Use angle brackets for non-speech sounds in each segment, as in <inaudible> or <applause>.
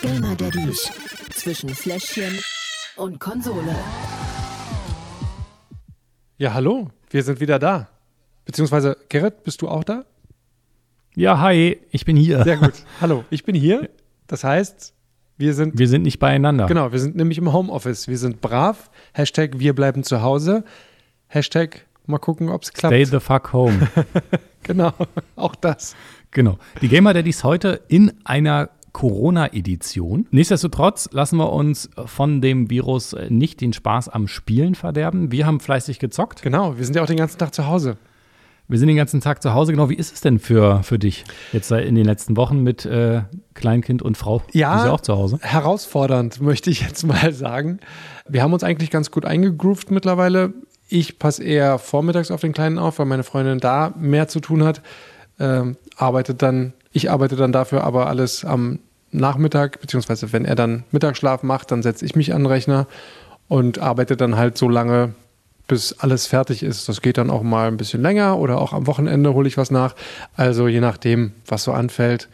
Gamer Daddies zwischen Fläschchen und Konsole. Ja, hallo, wir sind wieder da. Beziehungsweise, Gerrit, bist du auch da? Ja, hi, ich bin hier. Sehr gut. <laughs> hallo, ich bin hier. Das heißt, wir sind. Wir sind nicht beieinander. Genau, wir sind nämlich im Homeoffice. Wir sind brav. Hashtag wir bleiben zu Hause. Hashtag mal gucken, ob es klappt. Stay the fuck home. <laughs> genau, auch das. Genau. Die Gamer Daddies heute in einer Corona-Edition. Nichtsdestotrotz lassen wir uns von dem Virus nicht den Spaß am Spielen verderben. Wir haben fleißig gezockt. Genau, wir sind ja auch den ganzen Tag zu Hause. Wir sind den ganzen Tag zu Hause. Genau, wie ist es denn für, für dich jetzt in den letzten Wochen mit äh, Kleinkind und Frau? Ja, ist ja auch zu Hause. herausfordernd, <laughs> möchte ich jetzt mal sagen. Wir haben uns eigentlich ganz gut eingegroovt mittlerweile. Ich passe eher vormittags auf den Kleinen auf, weil meine Freundin da mehr zu tun hat. Ähm, arbeitet dann, ich arbeite dann dafür aber alles am Nachmittag, beziehungsweise wenn er dann Mittagsschlaf macht, dann setze ich mich an den Rechner und arbeite dann halt so lange, bis alles fertig ist. Das geht dann auch mal ein bisschen länger oder auch am Wochenende hole ich was nach. Also je nachdem, was so anfällt.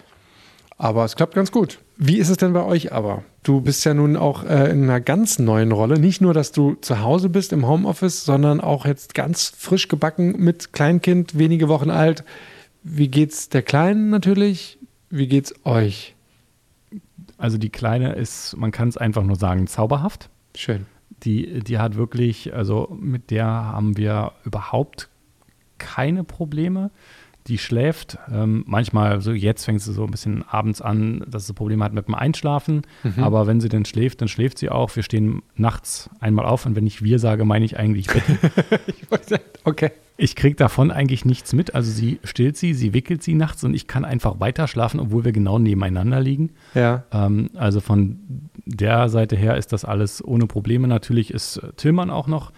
Aber es klappt ganz gut. Wie ist es denn bei euch aber? Du bist ja nun auch äh, in einer ganz neuen Rolle. Nicht nur, dass du zu Hause bist im Homeoffice, sondern auch jetzt ganz frisch gebacken mit Kleinkind, wenige Wochen alt. Wie geht's der Kleinen natürlich? Wie geht's euch? Also die Kleine ist, man kann es einfach nur sagen, zauberhaft. Schön. Die, die hat wirklich, also mit der haben wir überhaupt keine Probleme. Die schläft. Ähm, manchmal, so jetzt fängt sie so ein bisschen abends an, dass sie Probleme hat mit dem Einschlafen. Mhm. Aber wenn sie denn schläft, dann schläft sie auch. Wir stehen nachts einmal auf und wenn ich wir sage, meine ich eigentlich Betty. <laughs> Ich wollte- okay. Ich kriege davon eigentlich nichts mit. Also sie stillt sie, sie wickelt sie nachts und ich kann einfach weiter schlafen, obwohl wir genau nebeneinander liegen. Ja. Ähm, also von der Seite her ist das alles ohne Probleme. Natürlich ist Tillmann auch noch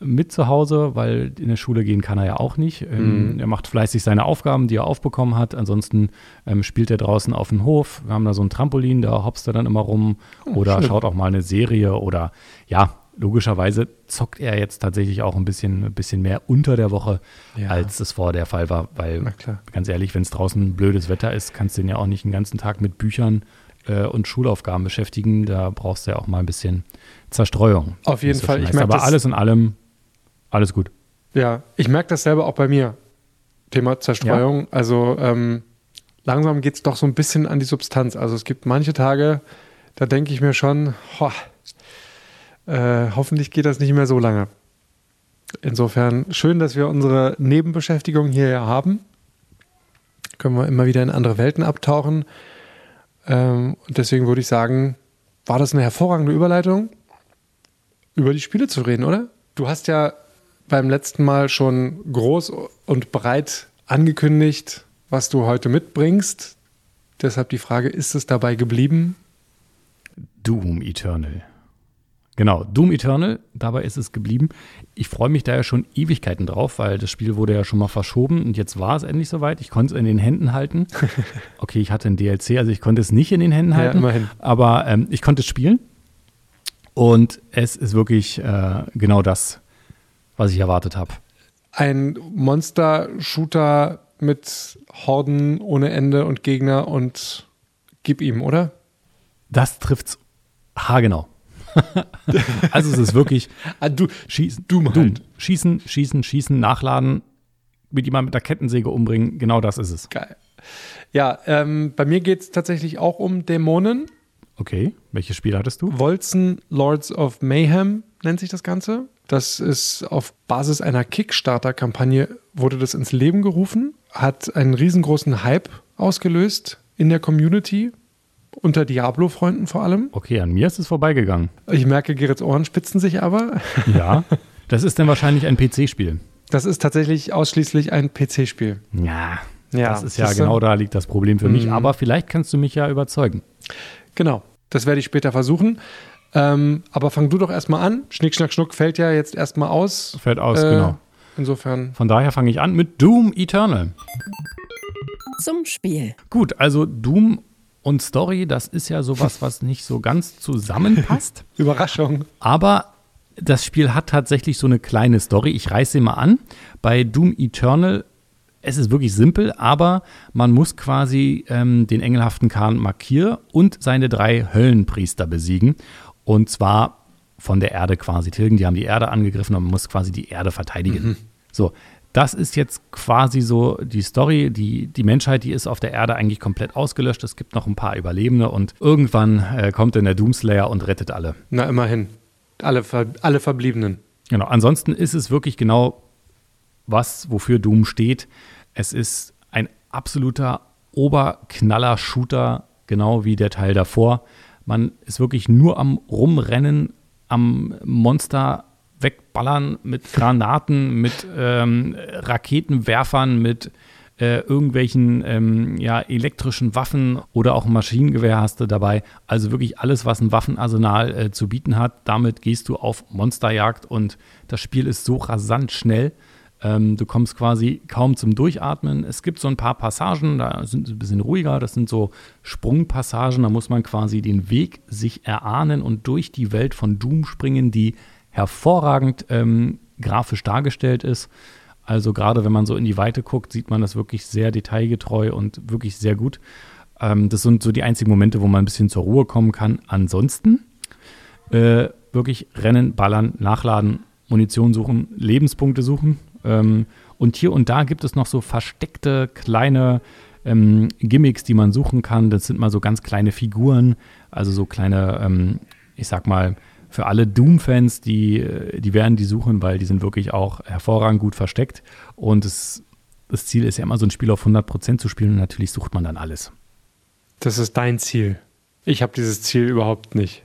mit zu Hause, weil in der Schule gehen kann er ja auch nicht. Ähm, Er macht fleißig seine Aufgaben, die er aufbekommen hat. Ansonsten ähm, spielt er draußen auf dem Hof. Wir haben da so ein Trampolin, da hopst er dann immer rum oder schön. schaut auch mal eine Serie oder ja, logischerweise zockt er jetzt tatsächlich auch ein bisschen, ein bisschen mehr unter der Woche, Ja. als es vor der Fall war, weil ganz ehrlich, wenn es draußen blödes Wetter ist, kannst du den ja auch nicht den ganzen Tag mit Büchern äh, und Schulaufgaben beschäftigen. Da brauchst du ja auch mal ein bisschen Zerstreuung. Auf jeden Fall. Ich heißt. merk Aber alles in allem, alles gut. Ja, ich merke das selber auch bei mir. Thema Zerstreuung. Also ähm, langsam geht es doch so ein bisschen an die Substanz. Also es gibt manche Tage, da denke ich mir schon, ho, äh, hoffentlich geht das nicht mehr so lange. Insofern schön, dass wir unsere Nebenbeschäftigung hier haben. Können wir immer wieder in andere Welten abtauchen. Ähm, und deswegen würde ich sagen, war das eine hervorragende Überleitung, über die Spiele zu reden, oder? Du hast ja beim letzten Mal schon groß und breit angekündigt, was du heute mitbringst. Deshalb die Frage, ist es dabei geblieben? Doom Eternal. Genau, Doom Eternal, dabei ist es geblieben. Ich freue mich da ja schon Ewigkeiten drauf, weil das Spiel wurde ja schon mal verschoben und jetzt war es endlich soweit. Ich konnte es in den Händen halten. <laughs> Okay, ich hatte ein DLC, also ich konnte es nicht in den Händen Ja, halten, immerhin. aber ähm, ich konnte es spielen und es ist wirklich äh, genau das, was ich erwartet habe. Ein Monster-Shooter mit Horden ohne Ende und Gegner und gib ihm, oder? Das trifft's haargenau. Also es ist wirklich Ah, du, schießen, Doom halt. schießen, schießen, schießen, nachladen, mit jemandem mit der Kettensäge umbringen, genau das ist es. geil. Ja, ähm, bei mir geht es tatsächlich auch um Dämonen. Okay, welches Spiel hattest du? Wolzen Lords of Mayhem nennt sich das Ganze. Das ist auf Basis einer Kickstarter-Kampagne wurde das ins Leben gerufen, hat einen riesengroßen Hype ausgelöst in der Community, unter Diablo-Freunden vor allem. Okay, an mir ist es vorbeigegangen. Ich merke, Gerrits Ohren spitzen sich aber. <laughs> Ja, das ist dann wahrscheinlich ein PC-Spiel. Das ist tatsächlich ausschließlich ein PC-Spiel. Ja, Ja, das ist ja genau da liegt das Problem für mich. Mhm. Aber vielleicht kannst du mich ja überzeugen. Genau, das werde ich später versuchen. Ähm, aber fang du doch erstmal an. Schnick, schnack, schnuck fällt ja jetzt erstmal aus. Fällt aus, Äh, genau. Insofern, Von daher fange ich an mit Doom Eternal. Zum Spiel. Gut, also Doom und Story, das ist ja sowas, was nicht so ganz zusammenpasst. <laughs> Überraschung. Aber das Spiel hat tatsächlich so eine kleine Story. Ich reiße sie mal an. Bei Doom Eternal Es ist wirklich simpel, aber man muss quasi ähm, den engelhaften Kahn Makir und seine drei Höllenpriester besiegen. Und zwar von der Erde quasi tilgen. Die haben die Erde angegriffen und man muss quasi die Erde verteidigen. Mhm. So, das ist jetzt quasi so die Story. Die, die Menschheit, die ist auf der Erde eigentlich komplett ausgelöscht. Es gibt noch ein paar Überlebende und irgendwann äh, kommt dann der Doomslayer und rettet alle. Na, immerhin. Alle, alle Verbliebenen. Genau. Ansonsten ist es wirklich genau was, wofür Doom steht. Es ist ein absoluter Oberknaller-Shooter, genau wie der Teil davor. Man ist wirklich nur am Rumrennen, am Monster wegballern mit Granaten, mit ähm, Raketenwerfern, mit äh, irgendwelchen ähm, ja, elektrischen Waffen oder auch Maschinengewehr hast du dabei. Also wirklich alles, was ein Waffenarsenal äh, zu bieten hat. Damit gehst du auf Monsterjagd und das Spiel ist so rasant schnell. Ähm, du kommst quasi kaum zum Durchatmen. Es gibt so ein paar Passagen, da sind sie ein bisschen ruhiger. Das sind so Sprungpassagen. Da muss man quasi den Weg sich erahnen und durch die Welt von Doom springen, die hervorragend ähm, grafisch dargestellt ist. Also gerade wenn man so in die Weite guckt, sieht man das wirklich sehr detailgetreu und wirklich sehr gut. Ähm, das sind so die einzigen Momente, wo man ein bisschen zur Ruhe kommen kann. Ansonsten äh, wirklich rennen, ballern, nachladen, Munition suchen, Lebenspunkte suchen. Ähm, und hier und da gibt es noch so versteckte kleine ähm, Gimmicks, die man suchen kann. Das sind mal so ganz kleine Figuren, also so kleine, ähm, ich sag mal, für alle Doom-Fans, die, die werden die suchen, weil die sind wirklich auch hervorragend gut versteckt. Und es, das Ziel ist ja immer, so ein Spiel auf 100% zu spielen und natürlich sucht man dann alles. Das ist dein Ziel. Ich habe dieses Ziel überhaupt nicht.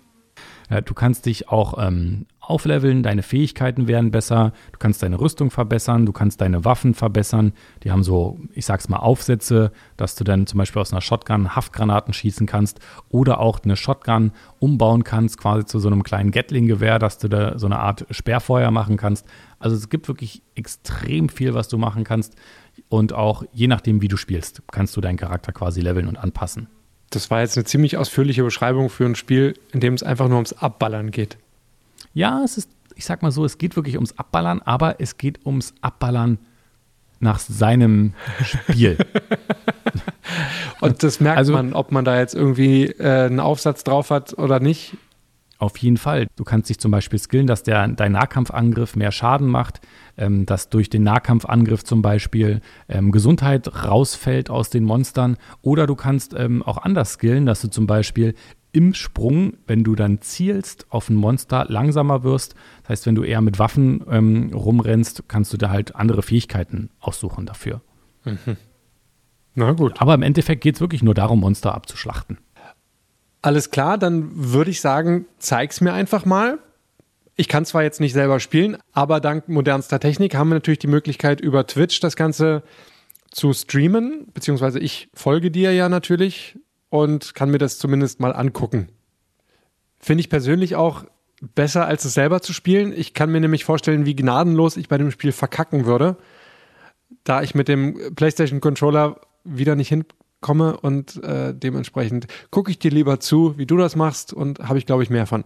Ja, du kannst dich auch ähm, aufleveln, deine Fähigkeiten werden besser, du kannst deine Rüstung verbessern, du kannst deine Waffen verbessern. Die haben so, ich sag's mal, Aufsätze, dass du dann zum Beispiel aus einer Shotgun Haftgranaten schießen kannst oder auch eine Shotgun umbauen kannst, quasi zu so einem kleinen Gatling-Gewehr, dass du da so eine Art Sperrfeuer machen kannst. Also es gibt wirklich extrem viel, was du machen kannst. Und auch je nachdem, wie du spielst, kannst du deinen Charakter quasi leveln und anpassen. Das war jetzt eine ziemlich ausführliche Beschreibung für ein Spiel, in dem es einfach nur ums Abballern geht. Ja, es ist, ich sag mal so, es geht wirklich ums Abballern, aber es geht ums Abballern nach seinem Spiel. <laughs> Und das merkt also, man, ob man da jetzt irgendwie äh, einen Aufsatz drauf hat oder nicht. Auf jeden Fall. Du kannst dich zum Beispiel skillen, dass der, dein Nahkampfangriff mehr Schaden macht, ähm, dass durch den Nahkampfangriff zum Beispiel ähm, Gesundheit rausfällt aus den Monstern. Oder du kannst ähm, auch anders skillen, dass du zum Beispiel im Sprung, wenn du dann zielst auf ein Monster, langsamer wirst. Das heißt, wenn du eher mit Waffen ähm, rumrennst, kannst du da halt andere Fähigkeiten aussuchen dafür. Mhm. Na gut. Aber im Endeffekt geht es wirklich nur darum, Monster abzuschlachten. Alles klar, dann würde ich sagen, zeig's mir einfach mal. Ich kann zwar jetzt nicht selber spielen, aber dank modernster Technik haben wir natürlich die Möglichkeit, über Twitch das Ganze zu streamen, beziehungsweise ich folge dir ja natürlich und kann mir das zumindest mal angucken. Finde ich persönlich auch besser, als es selber zu spielen. Ich kann mir nämlich vorstellen, wie gnadenlos ich bei dem Spiel verkacken würde, da ich mit dem PlayStation Controller wieder nicht hinkomme und äh, dementsprechend gucke ich dir lieber zu, wie du das machst und habe ich, glaube ich, mehr von.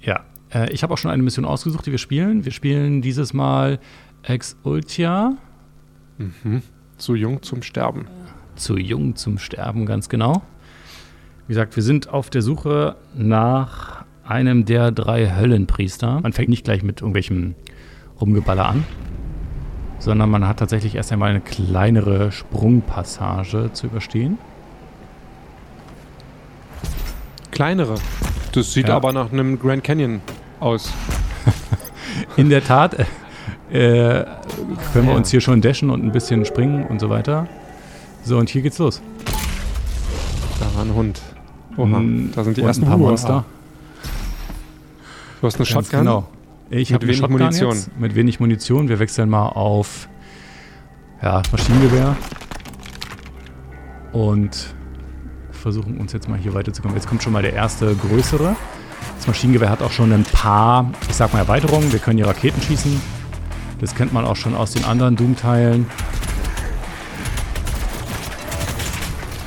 Ja, äh, ich habe auch schon eine Mission ausgesucht, die wir spielen. Wir spielen dieses Mal Ex Ultia. Mhm. Zu jung zum Sterben zu jung zum Sterben, ganz genau. Wie gesagt, wir sind auf der Suche nach einem der drei Höllenpriester. Man fängt nicht gleich mit irgendwelchem Rumgeballer an, sondern man hat tatsächlich erst einmal eine kleinere Sprungpassage zu überstehen. Kleinere? Das sieht ja. aber nach einem Grand Canyon aus. <laughs> In der Tat äh, äh können wir uns hier schon dashen und ein bisschen springen und so weiter. So, und hier geht's los. Da war ein Hund. Oha, hm, da sind die ersten paar Monster. Du hast eine Shotgun? Genau. Ich habe wenig Shotgun Munition. Jetzt, mit wenig Munition. Wir wechseln mal auf ja, Maschinengewehr. Und versuchen uns jetzt mal hier weiterzukommen. Jetzt kommt schon mal der erste größere. Das Maschinengewehr hat auch schon ein paar, ich sag mal, Erweiterungen. Wir können hier Raketen schießen. Das kennt man auch schon aus den anderen Doom-Teilen.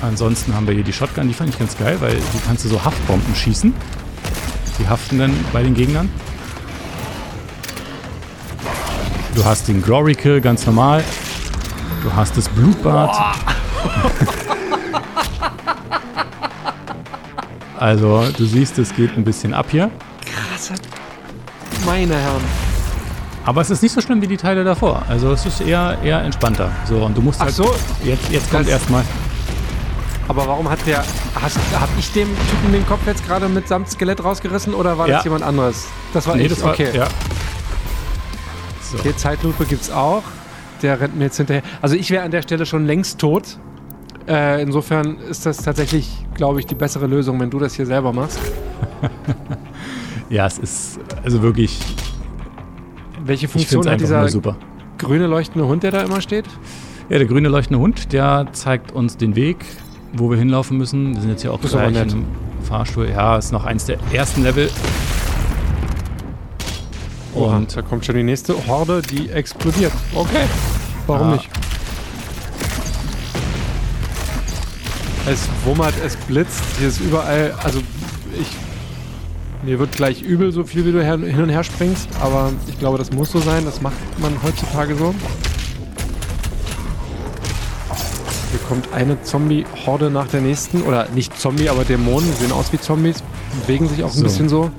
Ansonsten haben wir hier die Shotgun, die fand ich ganz geil, weil die kannst du so Haftbomben schießen. Die haften dann bei den Gegnern. Du hast den Glory Kill ganz normal. Du hast das Blutbad. <laughs> also, du siehst, es geht ein bisschen ab hier. Krass. Meine Herren. Aber es ist nicht so schlimm wie die Teile davor. Also es ist eher, eher entspannter. So, und du musst Ach halt. so. Jetzt, jetzt kommt erstmal. Aber warum hat der. Hast, hab ich dem Typen den Kopf jetzt gerade mitsamt Skelett rausgerissen oder war Ja. das jemand anderes? Das war Nee, ich. das war. okay. Ja. So. Okay, Zeitlupe gibt's auch. Der rennt mir jetzt hinterher. Also ich wäre an der Stelle schon längst tot. Äh, insofern ist das tatsächlich, glaube ich, die bessere Lösung, wenn du das hier selber machst. <laughs> ja, es ist also wirklich. Welche Funktion hat dieser grüne leuchtende Hund, der da immer steht? Ja, der grüne leuchtende Hund, der zeigt uns den Weg, wo wir hinlaufen müssen. Wir sind jetzt hier auch Das gleich im Fahrstuhl. Ja, ist noch eins der ersten Level. Und Und da kommt schon die nächste Horde, die explodiert. Okay. Warum Ah. nicht? Es wummert, es blitzt, hier ist überall, also ich, mir wird gleich übel, so viel wie du her, hin und her springst, aber ich glaube, das muss so sein, das macht man heutzutage so. Kommt eine Zombie-Horde nach der nächsten, oder nicht Zombie, aber Dämonen, sehen aus wie Zombies, bewegen sich auch ein So. bisschen so.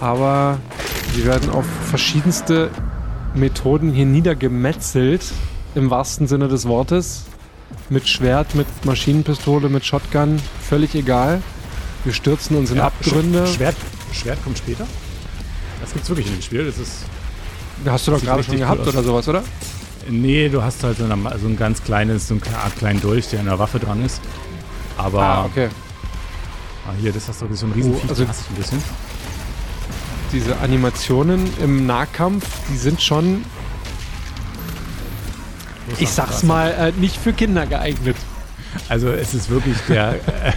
Aber sie werden auf verschiedenste Methoden hier niedergemetzelt, im wahrsten Sinne des Wortes. Mit Schwert, mit Maschinenpistole, mit Shotgun, völlig egal. Wir stürzen uns in ja, Abgründe. Sch- Schwert, Schwert kommt später. Das gibt's wirklich in dem Spiel. Das ist. Hast du doch gerade schon gehabt cool oder sowas, oder? Nee, du hast halt so, eine, so ein ganz kleines, so eine Art kleinen Dolch, der an der Waffe dran ist. Aber Ah, okay. ah, hier, das hast du so ein Riesenviech, Oh, also- also, hast du ein bisschen. Diese Animationen im Nahkampf, die sind schon, ich sag's mal, äh, nicht für Kinder geeignet. Also es ist wirklich der, <laughs> äh,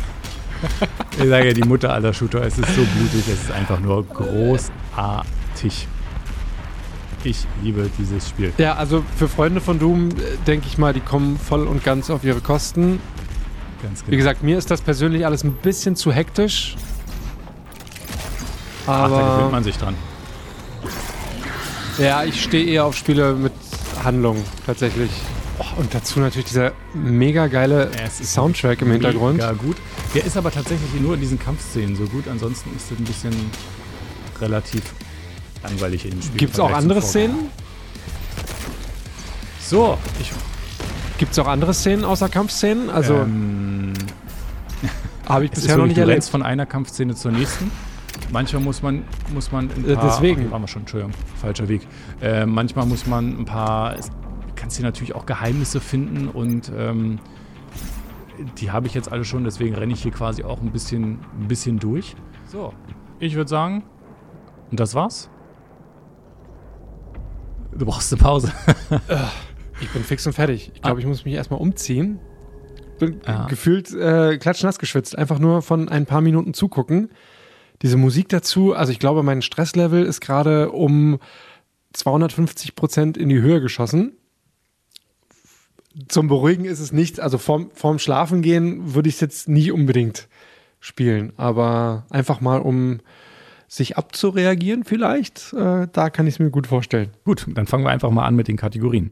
ich sage ja die Mutter aller Shooter, es ist so blutig, es ist einfach nur großartig. Ich liebe dieses Spiel. Ja, also für Freunde von Doom, äh, denke ich mal, die kommen voll und ganz auf ihre Kosten. Ganz Wie genau. gesagt, mir ist das persönlich alles ein bisschen zu hektisch. Ach, da gewöhnt Aber man sich dran. ja, ich stehe eher auf Spiele mit Handlung tatsächlich. Oh, und dazu natürlich dieser mega geile ist Soundtrack im Hintergrund. Mega gut. Der ist aber tatsächlich nur in diesen Kampfszenen so gut. Ansonsten ist es ein bisschen relativ langweilig in dem Spiel. Gibt es auch andere. Szenen? So, ich. Gibt es auch andere Szenen außer Kampfszenen? Also ähm, <laughs> habe ich bisher noch nicht erlebt. von einer Kampfszene zur nächsten. Manchmal muss man, muss man ein Äh, paar, deswegen. Ach, wir schon, Entschuldigung, falscher Weg. Äh, manchmal muss man ein paar, kannst hier natürlich auch Geheimnisse finden und ähm, die habe ich jetzt alle schon, deswegen renne ich hier quasi auch ein bisschen, ein bisschen durch. So, ich würde sagen, und das war's. Du brauchst eine Pause. Ich bin fix und fertig. Ich glaube, ich muss mich erstmal umziehen. Bin Ja. gefühlt äh, klatschnass geschwitzt. Einfach nur von ein paar Minuten zugucken. Diese Musik dazu, also ich glaube, mein Stresslevel ist gerade um 250 Prozent in die Höhe geschossen. Zum Beruhigen ist es nicht, also vorm, vorm Schlafengehen würde ich es jetzt nie unbedingt spielen, aber einfach mal um sich abzureagieren vielleicht, äh, da kann ich es mir gut vorstellen. Gut, dann fangen wir einfach mal an mit den Kategorien.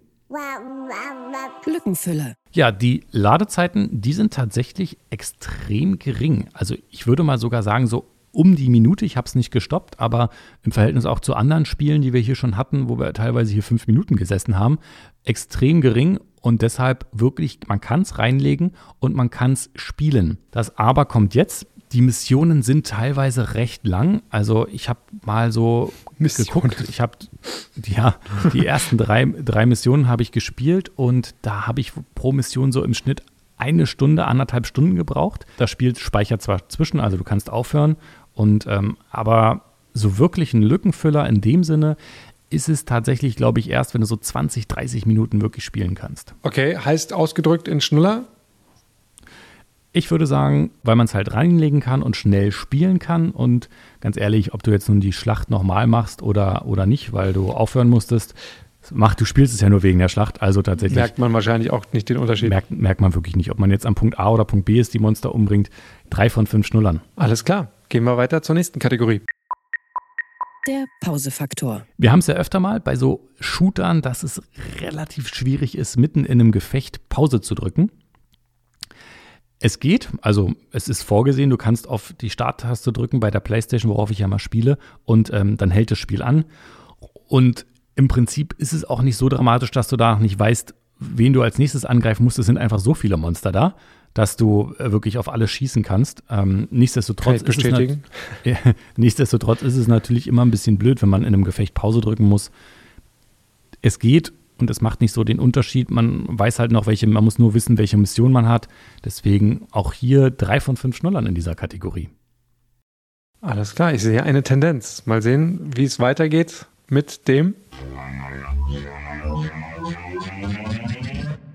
Lückenfüller. Ja, die Ladezeiten, die sind tatsächlich extrem gering. Also ich würde mal sogar sagen, so um die Minute. Ich habe es nicht gestoppt, aber im Verhältnis auch zu anderen Spielen, die wir hier schon hatten, wo wir teilweise hier fünf Minuten gesessen haben, extrem gering und deshalb wirklich, man kann es reinlegen und man kann es spielen. Das Aber kommt jetzt. Die Missionen sind teilweise recht lang. Also ich habe mal so Missionen. geguckt. Ich habe ja die ersten drei, drei Missionen habe ich gespielt und da habe ich pro Mission so im Schnitt eine Stunde, anderthalb Stunden gebraucht. Das Spiel speichert zwar zwischen, also du kannst aufhören und ähm, aber so wirklich ein Lückenfüller in dem Sinne ist es tatsächlich, glaube ich, erst, wenn du so 20, 30 Minuten wirklich spielen kannst. Okay, heißt ausgedrückt in Schnuller, Ich würde sagen, weil man es halt reinlegen kann und schnell spielen kann. Und ganz ehrlich, ob du jetzt nun die Schlacht nochmal machst oder, oder nicht, weil du aufhören musstest, mach, du spielst es ja nur wegen der Schlacht. Also tatsächlich merkt man wahrscheinlich auch nicht den Unterschied. merkt, merkt man wirklich nicht, ob man jetzt am Punkt A oder Punkt B ist, die Monster umbringt. Drei von fünf Schnullern. Alles klar, gehen wir weiter zur nächsten Kategorie. Der Pausefaktor. Wir haben es ja öfter mal bei so Shootern, dass es relativ schwierig ist, mitten in einem Gefecht Pause zu drücken. Es geht, also es ist vorgesehen, du kannst auf die Starttaste drücken bei der PlayStation, worauf ich ja mal spiele, und ähm, dann hält das Spiel an. Und im Prinzip ist es auch nicht so dramatisch, dass du da nicht weißt, wen du als nächstes angreifen musst. Es sind einfach so viele Monster da, dass du äh, wirklich auf alles schießen kannst. Ähm, nichtsdestotrotz, ist es <laughs> nichtsdestotrotz ist es natürlich immer ein bisschen blöd, wenn man in einem Gefecht Pause drücken muss. Es geht und es macht nicht so den Unterschied. Man weiß halt noch, welche, man muss nur wissen, welche Mission man hat. Deswegen auch hier drei von fünf Schnullern in dieser Kategorie. Alles klar, ich sehe eine Tendenz. Mal sehen, wie es weitergeht mit dem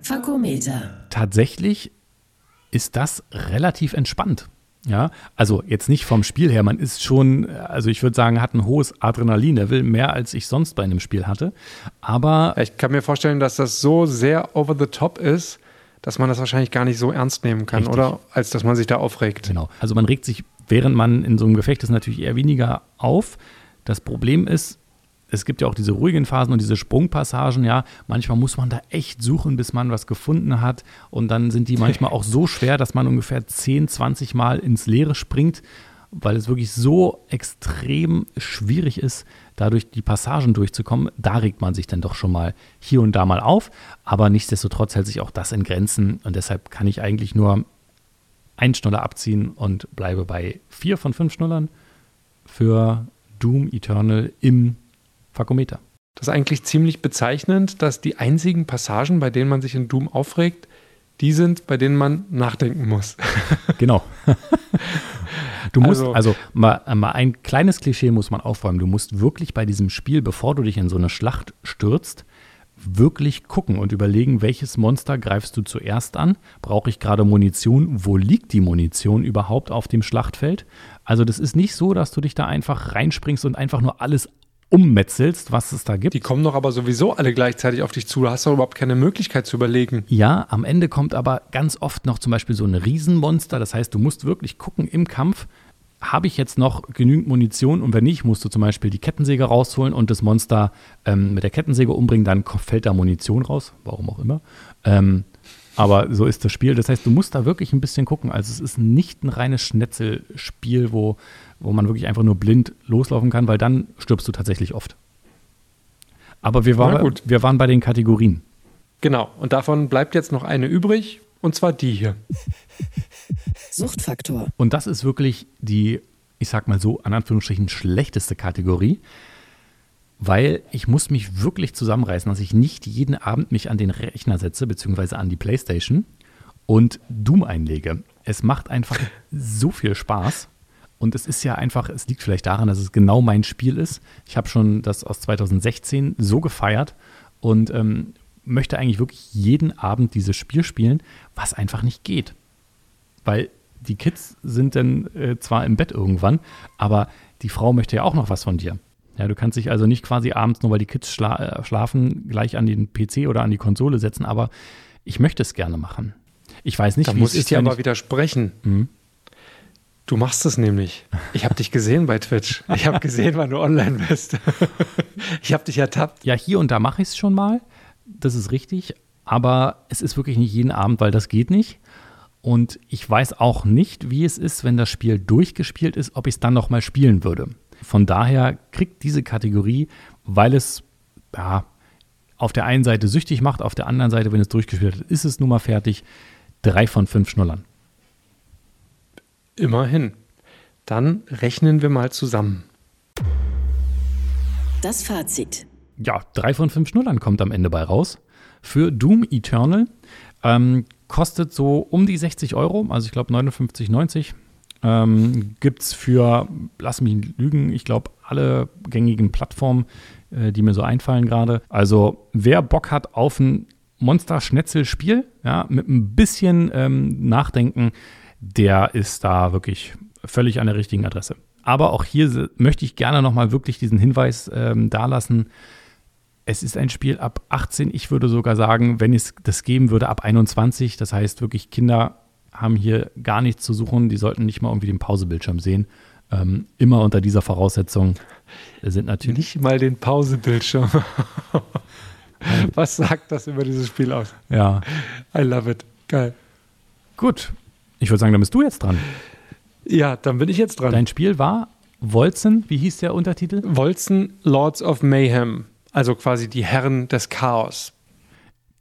Fakometer. Tatsächlich ist das relativ entspannt. Ja, also jetzt nicht vom Spiel her, man ist schon, also ich würde sagen, hat ein hohes Adrenalin-Level, mehr als ich sonst bei einem Spiel hatte. Aber. Ich kann mir vorstellen, dass das so sehr over the top ist, dass man das wahrscheinlich gar nicht so ernst nehmen kann, richtig. oder? Als dass man sich da aufregt. Genau. Also man regt sich, während man in so einem Gefecht ist, natürlich eher weniger auf. Das Problem ist, es gibt ja auch diese ruhigen Phasen und diese Sprungpassagen, ja. Manchmal muss man da echt suchen, bis man was gefunden hat. Und dann sind die manchmal auch so schwer, dass man ungefähr 10, 20 Mal ins Leere springt, weil es wirklich so extrem schwierig ist, dadurch die Passagen durchzukommen. Da regt man sich dann doch schon mal hier und da mal auf. Aber nichtsdestotrotz hält sich auch das in Grenzen. Und deshalb kann ich eigentlich nur einen Schnuller abziehen und bleibe bei vier von fünf Schnullern für Doom Eternal im Fakometer. Das ist eigentlich ziemlich bezeichnend, dass die einzigen Passagen, bei denen man sich in Doom aufregt, die sind, bei denen man nachdenken muss. <laughs> genau. <laughs> Du musst, also, also mal, mal, ein kleines Klischee muss man aufräumen. Du musst wirklich bei diesem Spiel, bevor du dich in so eine Schlacht stürzt, wirklich gucken und überlegen, welches Monster greifst du zuerst an? Brauche ich gerade Munition? Wo liegt die Munition überhaupt auf dem Schlachtfeld? Also das ist nicht so, dass du dich da einfach reinspringst und einfach nur alles ummetzelst, was es da gibt. Die kommen doch aber sowieso alle gleichzeitig auf dich zu. Du hast doch überhaupt keine Möglichkeit zu überlegen. Ja, am Ende kommt aber ganz oft noch zum Beispiel so ein Riesenmonster. Das heißt, du musst wirklich gucken im Kampf, habe ich jetzt noch genügend Munition und wenn nicht, musst du zum Beispiel die Kettensäge rausholen und das Monster ähm, mit der Kettensäge umbringen, dann fällt da Munition raus, warum auch immer. Ähm, aber so ist das Spiel. Das heißt, du musst da wirklich ein bisschen gucken. Also es ist nicht ein reines Schnetzelspiel, wo wo man wirklich einfach nur blind loslaufen kann, weil dann stirbst du tatsächlich oft. Aber wir, war, wir waren bei den Kategorien. Genau, und davon bleibt jetzt noch eine übrig, und zwar die hier. Suchtfaktor. Und das ist wirklich die, ich sag mal so, an Anführungsstrichen schlechteste Kategorie, weil ich muss mich wirklich zusammenreißen, dass ich nicht jeden Abend mich an den Rechner setze, beziehungsweise an die Playstation und Doom einlege. Es macht einfach <laughs> so viel Spaß. Und es ist ja einfach, es liegt vielleicht daran, dass es genau mein Spiel ist. Ich habe schon das aus 2016 so gefeiert und ähm, möchte eigentlich wirklich jeden Abend dieses Spiel spielen, was einfach nicht geht. Weil die Kids sind dann äh, zwar im Bett irgendwann, aber die Frau möchte ja auch noch was von dir. Ja, du kannst dich also nicht quasi abends, nur weil die Kids schla äh, schlafen, gleich an den PC oder an die Konsole setzen, aber ich möchte es gerne machen. Ich weiß nicht, da wie muss ich dir aber widersprechen. Mhm. Du machst es nämlich. Ich habe dich gesehen bei Twitch. Ich habe gesehen, wann du online bist. ich habe dich ertappt. Ja, hier und da mache ich es schon mal. Das ist richtig. Aber es ist wirklich nicht jeden Abend, weil das geht nicht. Und ich weiß auch nicht, wie es ist, wenn das Spiel durchgespielt ist, ob ich es dann noch mal spielen würde. Von daher kriegt diese Kategorie, weil es ja, auf der einen Seite süchtig macht, auf der anderen Seite, wenn es durchgespielt ist, ist es nun mal fertig. Drei von fünf Schnullern. Immerhin. Dann rechnen wir mal zusammen. Das Fazit. Ja, drei von fünf Schnullern kommt am Ende bei raus. Für Doom Eternal ähm, kostet so um die 60 Euro, also ich glaube 59,90. Ähm, Gibt es für, lass mich lügen, ich glaube alle gängigen Plattformen, äh, die mir so einfallen gerade. Also wer Bock hat auf ein Monster-Schnetzel-Spiel, ja, mit ein bisschen ähm, Nachdenken, der ist da wirklich völlig an der richtigen Adresse. Aber auch hier möchte ich gerne nochmal wirklich diesen Hinweis ähm, dalassen. Es ist ein Spiel ab 18. Ich würde sogar sagen, wenn es das geben würde, ab 21. Das heißt wirklich, Kinder haben hier gar nichts zu suchen. Die sollten nicht mal irgendwie den Pausebildschirm sehen. Ähm, immer unter dieser Voraussetzung sind natürlich. Nicht mal den Pausebildschirm. <laughs> Was sagt das über dieses Spiel aus? Ja. I love it. Geil. Gut. Ich würde sagen, dann bist du jetzt dran. Ja, dann bin ich jetzt dran. Dein Spiel war Wolzen, wie hieß der Untertitel? Wolzen Lords of Mayhem, also quasi die Herren des Chaos.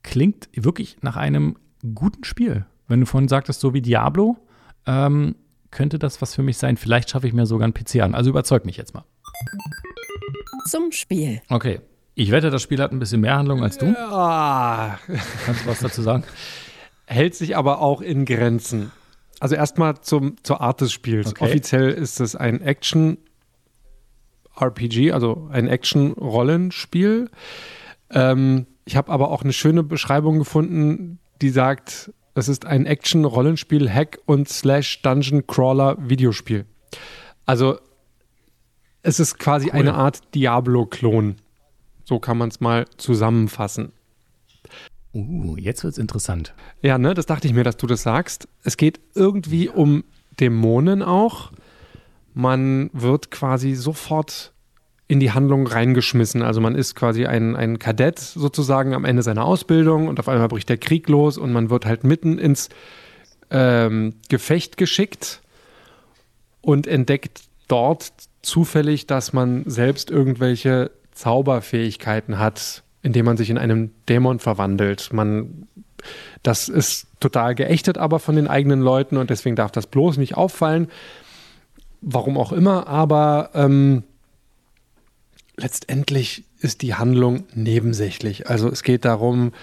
Klingt wirklich nach einem guten Spiel. Wenn du vorhin sagtest, so wie Diablo, ähm, könnte das was für mich sein. Vielleicht schaffe ich mir sogar einen PC an. Also überzeug mich jetzt mal. Zum Spiel. Okay. Ich wette, das Spiel hat ein bisschen mehr Handlung als du. Ah, Kannst du was dazu sagen? hält sich aber auch in Grenzen. Also erstmal zum, zur Art des Spiels. Okay. Offiziell ist es ein Action-RPG, also ein Action-Rollenspiel. Ähm, ich habe aber auch eine schöne Beschreibung gefunden, die sagt, es ist ein Action-Rollenspiel, Hack und Slash Dungeon Crawler Videospiel. Also es ist quasi Cool. eine Art Diablo-Klon. So kann man es mal zusammenfassen. Uh, jetzt wird's interessant. Ja, ne, das dachte ich mir, dass du das sagst. Es geht irgendwie um Dämonen auch. Man wird quasi sofort in die Handlung reingeschmissen. Also man ist quasi ein, ein Kadett sozusagen am Ende seiner Ausbildung und auf einmal bricht der Krieg los und man wird halt mitten ins ähm, Gefecht geschickt und entdeckt dort zufällig, dass man selbst irgendwelche Zauberfähigkeiten hat, indem man sich in einen Dämon verwandelt. Man, das ist total geächtet aber von den eigenen Leuten und deswegen darf das bloß nicht auffallen. Warum auch immer, aber ähm, letztendlich ist die Handlung nebensächlich. Also es geht darum,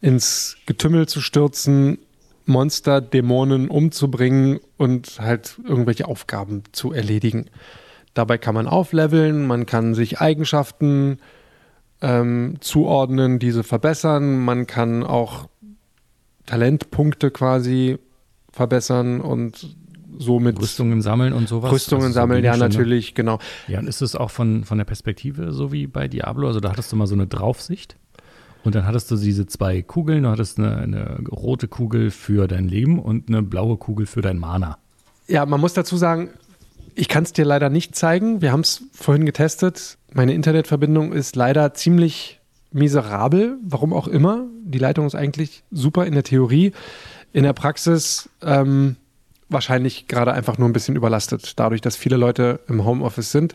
ins Getümmel zu stürzen, Monster, Dämonen umzubringen und halt irgendwelche Aufgaben zu erledigen. Dabei kann man aufleveln, man kann sich Eigenschaften ähm, zuordnen, diese verbessern, man kann auch Talentpunkte quasi verbessern und somit Rüstungen sammeln und sowas. Rüstungen Also so sammeln, ja, Gegenstände. natürlich, genau. Ja, und ist es auch von, von der Perspektive so wie bei Diablo? Also da hattest du mal so eine Draufsicht und dann hattest du diese zwei Kugeln, du hattest eine, eine rote Kugel für dein Leben und eine blaue Kugel für dein Mana. Ja, man muss dazu sagen, ich kann es dir leider nicht zeigen. Wir haben es vorhin getestet. Meine Internetverbindung ist leider ziemlich miserabel, warum auch immer. Die Leitung ist eigentlich super in der Theorie. In der Praxis ähm, wahrscheinlich gerade einfach nur ein bisschen überlastet, dadurch, dass viele Leute im Homeoffice sind.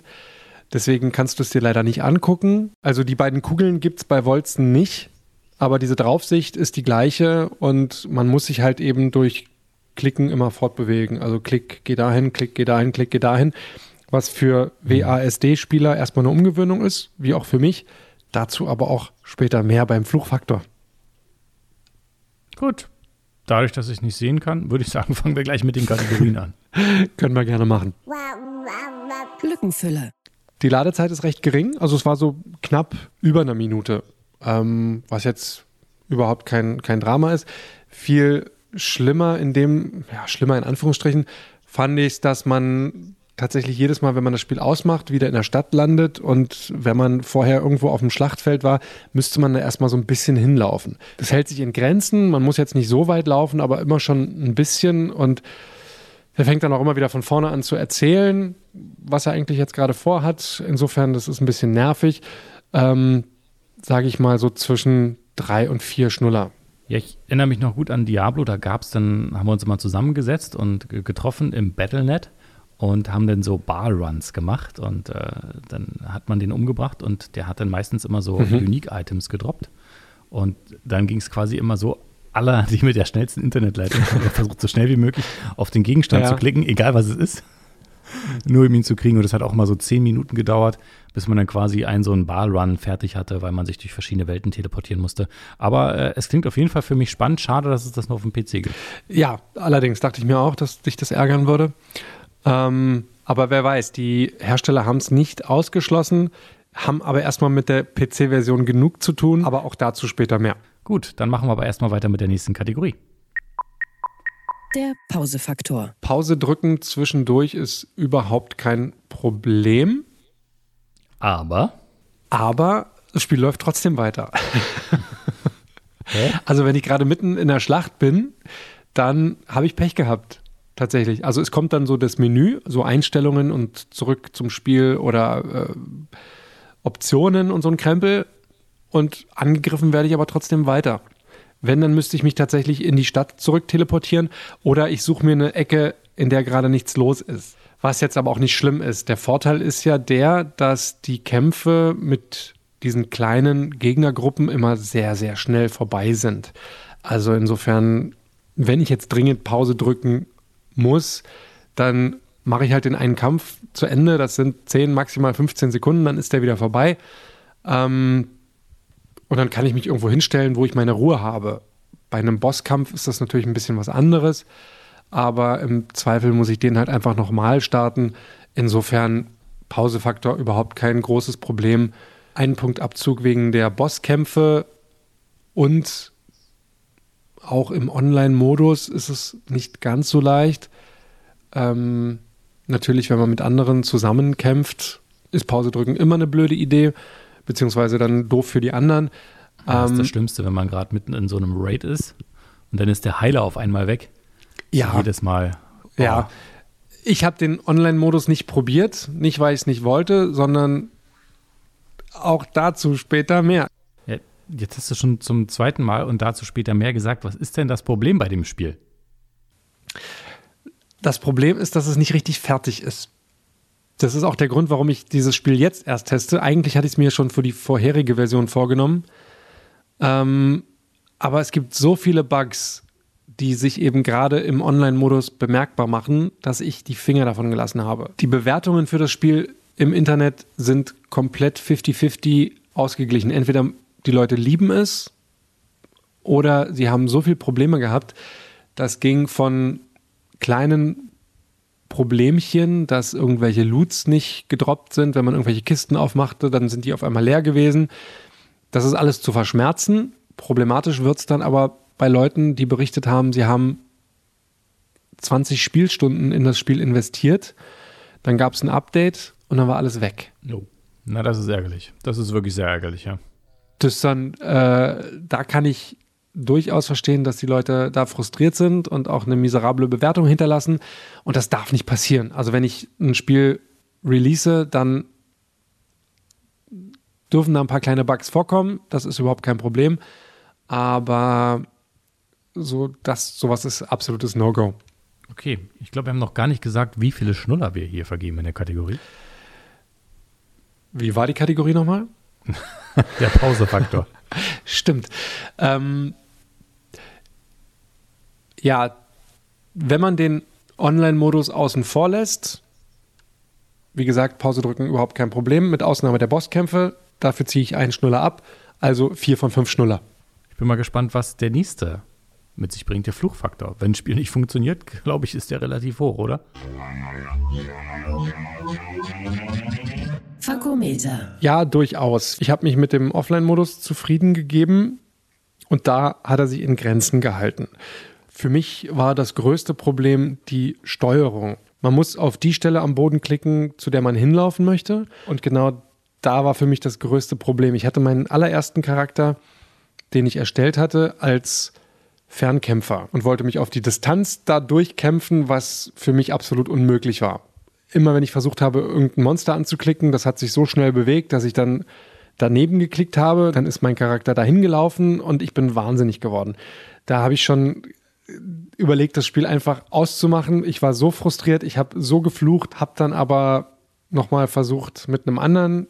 Deswegen kannst du es dir leider nicht angucken. Also die beiden Kugeln gibt es bei Wolzen nicht, aber diese Draufsicht ist die gleiche und man muss sich halt eben durch Klicken immer fortbewegen. Also Klick, geh dahin, Klick, geh dahin, Klick, geh dahin. Was für WASD-Spieler erstmal eine Umgewöhnung ist, wie auch für mich. Dazu aber auch später mehr beim Fluchfaktor. Gut. Dadurch, dass ich nicht sehen kann, würde ich sagen, <laughs> fangen wir gleich mit den Kategorien an. <laughs> Können wir gerne machen. Lückenfüller. Die Ladezeit ist recht gering, also es war so knapp über eine Minute, ähm, was jetzt überhaupt kein, kein Drama ist. Viel schlimmer in dem, ja, schlimmer in Anführungsstrichen, fand ich dass man tatsächlich jedes Mal, wenn man das Spiel ausmacht, wieder in der Stadt landet und wenn man vorher irgendwo auf dem Schlachtfeld war, müsste man da erstmal so ein bisschen hinlaufen. Das hält sich in Grenzen, man muss jetzt nicht so weit laufen, aber immer schon ein bisschen und er fängt dann auch immer wieder von vorne an zu erzählen, was er eigentlich jetzt gerade vorhat. Insofern, das ist ein bisschen nervig. Ähm, Sage ich mal so zwischen drei und vier Schnuller. Ja, ich erinnere mich noch gut an Diablo. Da gab es dann, haben wir uns immer zusammengesetzt und ge- getroffen im Battlenet und haben dann so Ballruns gemacht und äh, dann hat man den umgebracht und der hat dann meistens immer so Unique-Items gedroppt. Und dann ging es quasi immer so, alle, <laughs> die mit der schnellsten Internetleitung <laughs> versucht, so schnell wie möglich auf den Gegenstand Ja. zu klicken, egal was es ist. Nur um ihn zu kriegen. Und das hat auch mal so zehn Minuten gedauert, bis man dann quasi einen so einen Ballrun fertig hatte, weil man sich durch verschiedene Welten teleportieren musste. Aber äh, es klingt auf jeden Fall für mich spannend. Schade, dass es das nur auf dem PC gibt. Ja, allerdings dachte ich mir auch, dass dich das ärgern würde. Ähm, aber wer weiß, die Hersteller haben es nicht ausgeschlossen, haben aber erstmal mit der PC-Version genug zu tun, aber auch dazu später mehr. Gut, dann machen wir aber erstmal weiter mit der nächsten Kategorie. Der Pausefaktor. Pause drücken zwischendurch ist überhaupt kein Problem, Aber. aber das Spiel läuft trotzdem weiter. Hä? Also wenn ich gerade mitten in der Schlacht bin, dann habe ich Pech gehabt. tatsächlich. Also es kommt dann so das Menü, so Einstellungen und zurück zum Spiel oder äh, Optionen und so ein Krempel. Und angegriffen werde ich aber trotzdem weiter. Wenn, dann müsste ich mich tatsächlich in die Stadt zurück teleportieren oder ich suche mir eine Ecke, in der gerade nichts los ist. Was jetzt aber auch nicht schlimm ist. Der Vorteil ist ja der, dass die Kämpfe mit diesen kleinen Gegnergruppen immer sehr, sehr schnell vorbei sind. Also insofern, wenn ich jetzt dringend Pause drücken muss, dann mache ich halt den einen Kampf zu Ende. Das sind 10, maximal 15 Sekunden, dann ist der wieder vorbei. Ähm, und dann kann ich mich irgendwo hinstellen, wo ich meine Ruhe habe. Bei einem Bosskampf ist das natürlich ein bisschen was anderes, aber im Zweifel muss ich den halt einfach nochmal starten. Insofern Pausefaktor überhaupt kein großes Problem. Ein Punkt Abzug wegen der Bosskämpfe und auch im Online-Modus ist es nicht ganz so leicht. Ähm, natürlich, wenn man mit anderen zusammenkämpft, ist Pause drücken immer eine blöde Idee beziehungsweise dann doof für die anderen. Ja, das ist das ähm, Schlimmste, wenn man gerade mitten in so einem Raid ist und dann ist der Heiler auf einmal weg. Ja. Jedes Mal. Oh. Ja. Ich habe den Online-Modus nicht probiert, nicht weil ich es nicht wollte, sondern auch dazu später mehr. Ja, jetzt hast du schon zum zweiten Mal und dazu später mehr gesagt. Was ist denn das Problem bei dem Spiel? Das Problem ist, dass es nicht richtig fertig ist. Das ist auch der Grund, warum ich dieses Spiel jetzt erst teste. Eigentlich hatte ich es mir schon für die vorherige Version vorgenommen. Ähm, aber es gibt so viele Bugs, die sich eben gerade im Online-Modus bemerkbar machen, dass ich die Finger davon gelassen habe. Die Bewertungen für das Spiel im Internet sind komplett 50-50 ausgeglichen. Entweder die Leute lieben es oder sie haben so viele Probleme gehabt. Das ging von kleinen Problemchen, dass irgendwelche Loots nicht gedroppt sind. Wenn man irgendwelche Kisten aufmachte, dann sind die auf einmal leer gewesen. Das ist alles zu verschmerzen. Problematisch wird es dann aber bei Leuten, die berichtet haben, sie haben 20 Spielstunden in das Spiel investiert. Dann gab es ein Update und dann war alles weg. Oh. Na, das ist ärgerlich. Das ist wirklich sehr ärgerlich, ja. Das dann, äh, da kann ich durchaus verstehen, dass die Leute da frustriert sind und auch eine miserable Bewertung hinterlassen. Und das darf nicht passieren. Also wenn ich ein Spiel release, dann dürfen da ein paar kleine Bugs vorkommen. Das ist überhaupt kein Problem. Aber so, das, sowas ist absolutes No-Go. Okay, ich glaube, wir haben noch gar nicht gesagt, wie viele Schnuller wir hier vergeben in der Kategorie. Wie war die Kategorie nochmal? <laughs> der Pausefaktor. <laughs> Stimmt. Ähm, ja, wenn man den Online-Modus außen vor lässt, wie gesagt, Pause drücken überhaupt kein Problem, mit Ausnahme der Bosskämpfe. Dafür ziehe ich einen Schnuller ab, also vier von fünf Schnuller. Ich bin mal gespannt, was der nächste mit sich bringt, der Fluchfaktor. Wenn ein Spiel nicht funktioniert, glaube ich, ist der relativ hoch, oder? Fakometer. Ja, durchaus. Ich habe mich mit dem Offline-Modus zufrieden gegeben und da hat er sich in Grenzen gehalten. Für mich war das größte Problem die Steuerung. Man muss auf die Stelle am Boden klicken, zu der man hinlaufen möchte. Und genau da war für mich das größte Problem. Ich hatte meinen allerersten Charakter, den ich erstellt hatte, als Fernkämpfer und wollte mich auf die Distanz da durchkämpfen, was für mich absolut unmöglich war. Immer wenn ich versucht habe, irgendein Monster anzuklicken, das hat sich so schnell bewegt, dass ich dann daneben geklickt habe, dann ist mein Charakter dahin gelaufen und ich bin wahnsinnig geworden. Da habe ich schon überlegt, das Spiel einfach auszumachen. Ich war so frustriert, ich habe so geflucht, habe dann aber nochmal versucht, mit einem anderen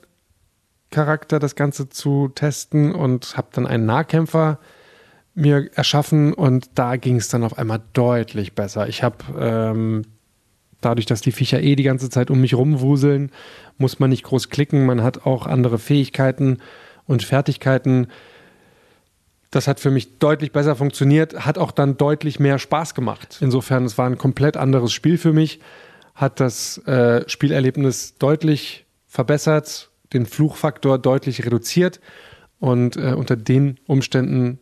Charakter das Ganze zu testen und habe dann einen Nahkämpfer mir erschaffen und da ging es dann auf einmal deutlich besser. Ich habe ähm, dadurch, dass die Viecher eh die ganze Zeit um mich rumwuseln, muss man nicht groß klicken. Man hat auch andere Fähigkeiten und Fertigkeiten das hat für mich deutlich besser funktioniert, hat auch dann deutlich mehr Spaß gemacht. Insofern, es war ein komplett anderes Spiel für mich, hat das äh, Spielerlebnis deutlich verbessert, den Fluchfaktor deutlich reduziert und äh, unter den Umständen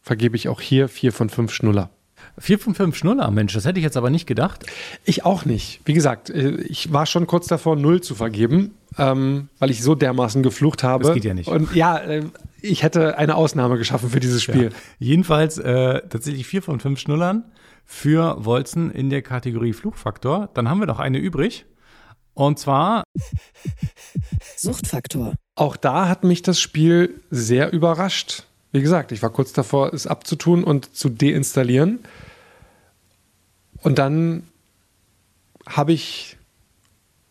vergebe ich auch hier vier von fünf Schnuller. Vier von fünf Schnuller, Mensch, das hätte ich jetzt aber nicht gedacht. Ich auch nicht. Wie gesagt, äh, ich war schon kurz davor, null zu vergeben, ähm, weil ich so dermaßen geflucht habe. Das geht ja nicht. Und ja, äh, ich hätte eine Ausnahme geschaffen für dieses Spiel. Ja. Jedenfalls äh, tatsächlich vier von fünf Schnullern für Wolzen in der Kategorie Flugfaktor. Dann haben wir noch eine übrig. Und zwar Suchtfaktor. Auch da hat mich das Spiel sehr überrascht. Wie gesagt, ich war kurz davor, es abzutun und zu deinstallieren. Und dann habe ich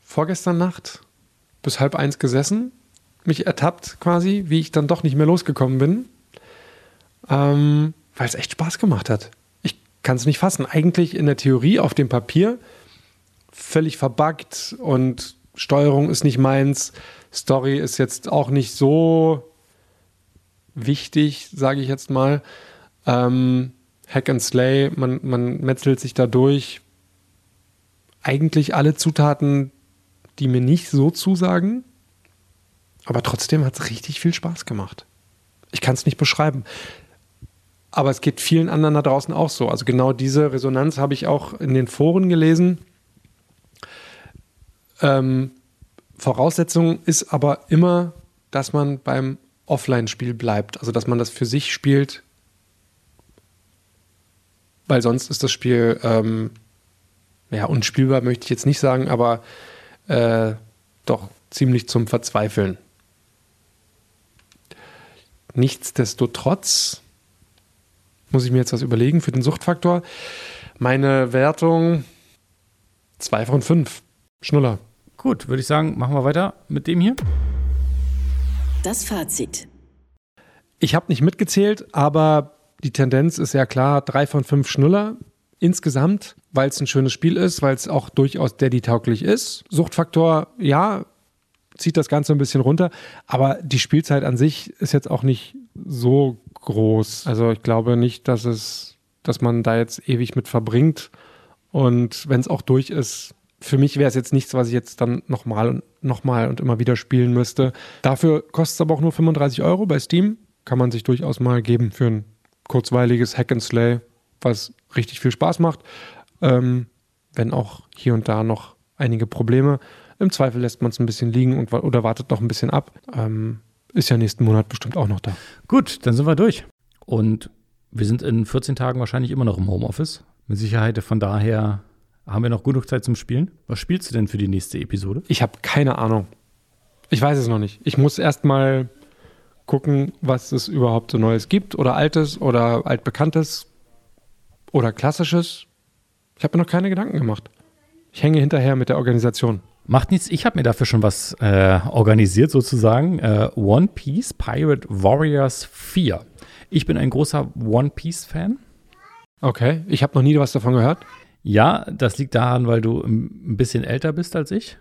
vorgestern Nacht bis halb eins gesessen, mich ertappt quasi, wie ich dann doch nicht mehr losgekommen bin, ähm, weil es echt Spaß gemacht hat. Ich kann es nicht fassen. Eigentlich in der Theorie auf dem Papier völlig verbuggt und Steuerung ist nicht meins. Story ist jetzt auch nicht so wichtig, sage ich jetzt mal. Ähm, Hack and Slay, man, man metzelt sich da durch. Eigentlich alle Zutaten, die mir nicht so zusagen. Aber trotzdem hat es richtig viel Spaß gemacht. Ich kann es nicht beschreiben. Aber es geht vielen anderen da draußen auch so. Also genau diese Resonanz habe ich auch in den Foren gelesen. Ähm, Voraussetzung ist aber immer, dass man beim Offline-Spiel bleibt. Also dass man das für sich spielt. Weil sonst ist das Spiel, ähm, ja, unspielbar möchte ich jetzt nicht sagen, aber äh, doch ziemlich zum Verzweifeln. Nichtsdestotrotz muss ich mir jetzt was überlegen für den Suchtfaktor. Meine Wertung 2 von 5. Schnuller. Gut, würde ich sagen, machen wir weiter mit dem hier. Das Fazit. Ich habe nicht mitgezählt, aber die Tendenz ist ja klar, 3 von 5 Schnuller insgesamt, weil es ein schönes Spiel ist, weil es auch durchaus Daddy-tauglich ist. Suchtfaktor, ja, zieht das Ganze ein bisschen runter, aber die Spielzeit an sich ist jetzt auch nicht so groß. Also ich glaube nicht, dass es, dass man da jetzt ewig mit verbringt. Und wenn es auch durch ist, für mich wäre es jetzt nichts, was ich jetzt dann nochmal und nochmal und immer wieder spielen müsste. Dafür kostet es aber auch nur 35 Euro bei Steam. Kann man sich durchaus mal geben für ein kurzweiliges Hack and Slay, was richtig viel Spaß macht. Ähm, wenn auch hier und da noch einige Probleme. Im Zweifel lässt man es ein bisschen liegen und, oder wartet noch ein bisschen ab. Ähm, ist ja nächsten Monat bestimmt auch noch da. Gut, dann sind wir durch. Und wir sind in 14 Tagen wahrscheinlich immer noch im Homeoffice. Mit Sicherheit von daher haben wir noch genug Zeit zum Spielen. Was spielst du denn für die nächste Episode? Ich habe keine Ahnung. Ich weiß es noch nicht. Ich muss erst mal gucken, was es überhaupt so Neues gibt oder Altes oder Altbekanntes oder Klassisches. Ich habe mir noch keine Gedanken gemacht. Ich hänge hinterher mit der Organisation. Macht nichts, ich habe mir dafür schon was äh, organisiert sozusagen. Äh, One Piece Pirate Warriors 4. Ich bin ein großer One Piece-Fan. Okay, ich habe noch nie was davon gehört. Ja, das liegt daran, weil du ein bisschen älter bist als ich.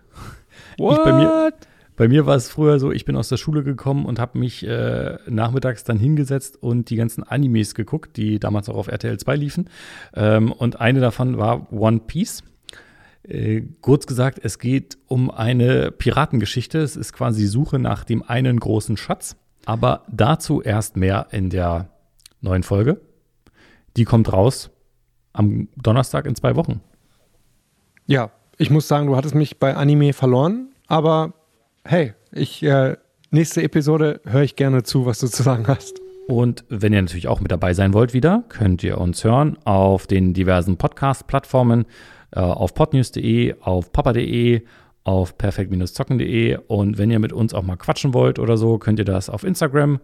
What? Ich bei, mir, bei mir war es früher so, ich bin aus der Schule gekommen und habe mich äh, nachmittags dann hingesetzt und die ganzen Animes geguckt, die damals auch auf RTL 2 liefen. Ähm, und eine davon war One Piece. Äh, kurz gesagt, es geht um eine Piratengeschichte. Es ist quasi die Suche nach dem einen großen Schatz. Aber dazu erst mehr in der neuen Folge. Die kommt raus am Donnerstag in zwei Wochen. Ja, ich muss sagen, du hattest mich bei Anime verloren, aber hey, ich äh, nächste Episode höre ich gerne zu, was du zu sagen hast. Und wenn ihr natürlich auch mit dabei sein wollt wieder, könnt ihr uns hören auf den diversen Podcast-Plattformen, äh, auf podnews.de, auf papa.de, auf perfekt-zocken.de und wenn ihr mit uns auch mal quatschen wollt oder so, könnt ihr das auf Instagram,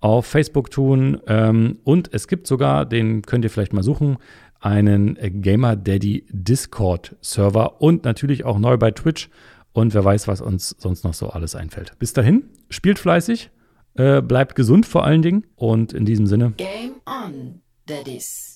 auf Facebook tun ähm, und es gibt sogar, den könnt ihr vielleicht mal suchen, einen Gamer Daddy Discord Server und natürlich auch neu bei Twitch. Und wer weiß, was uns sonst noch so alles einfällt. Bis dahin, spielt fleißig, äh, bleibt gesund vor allen Dingen und in diesem Sinne. Game on, Daddies.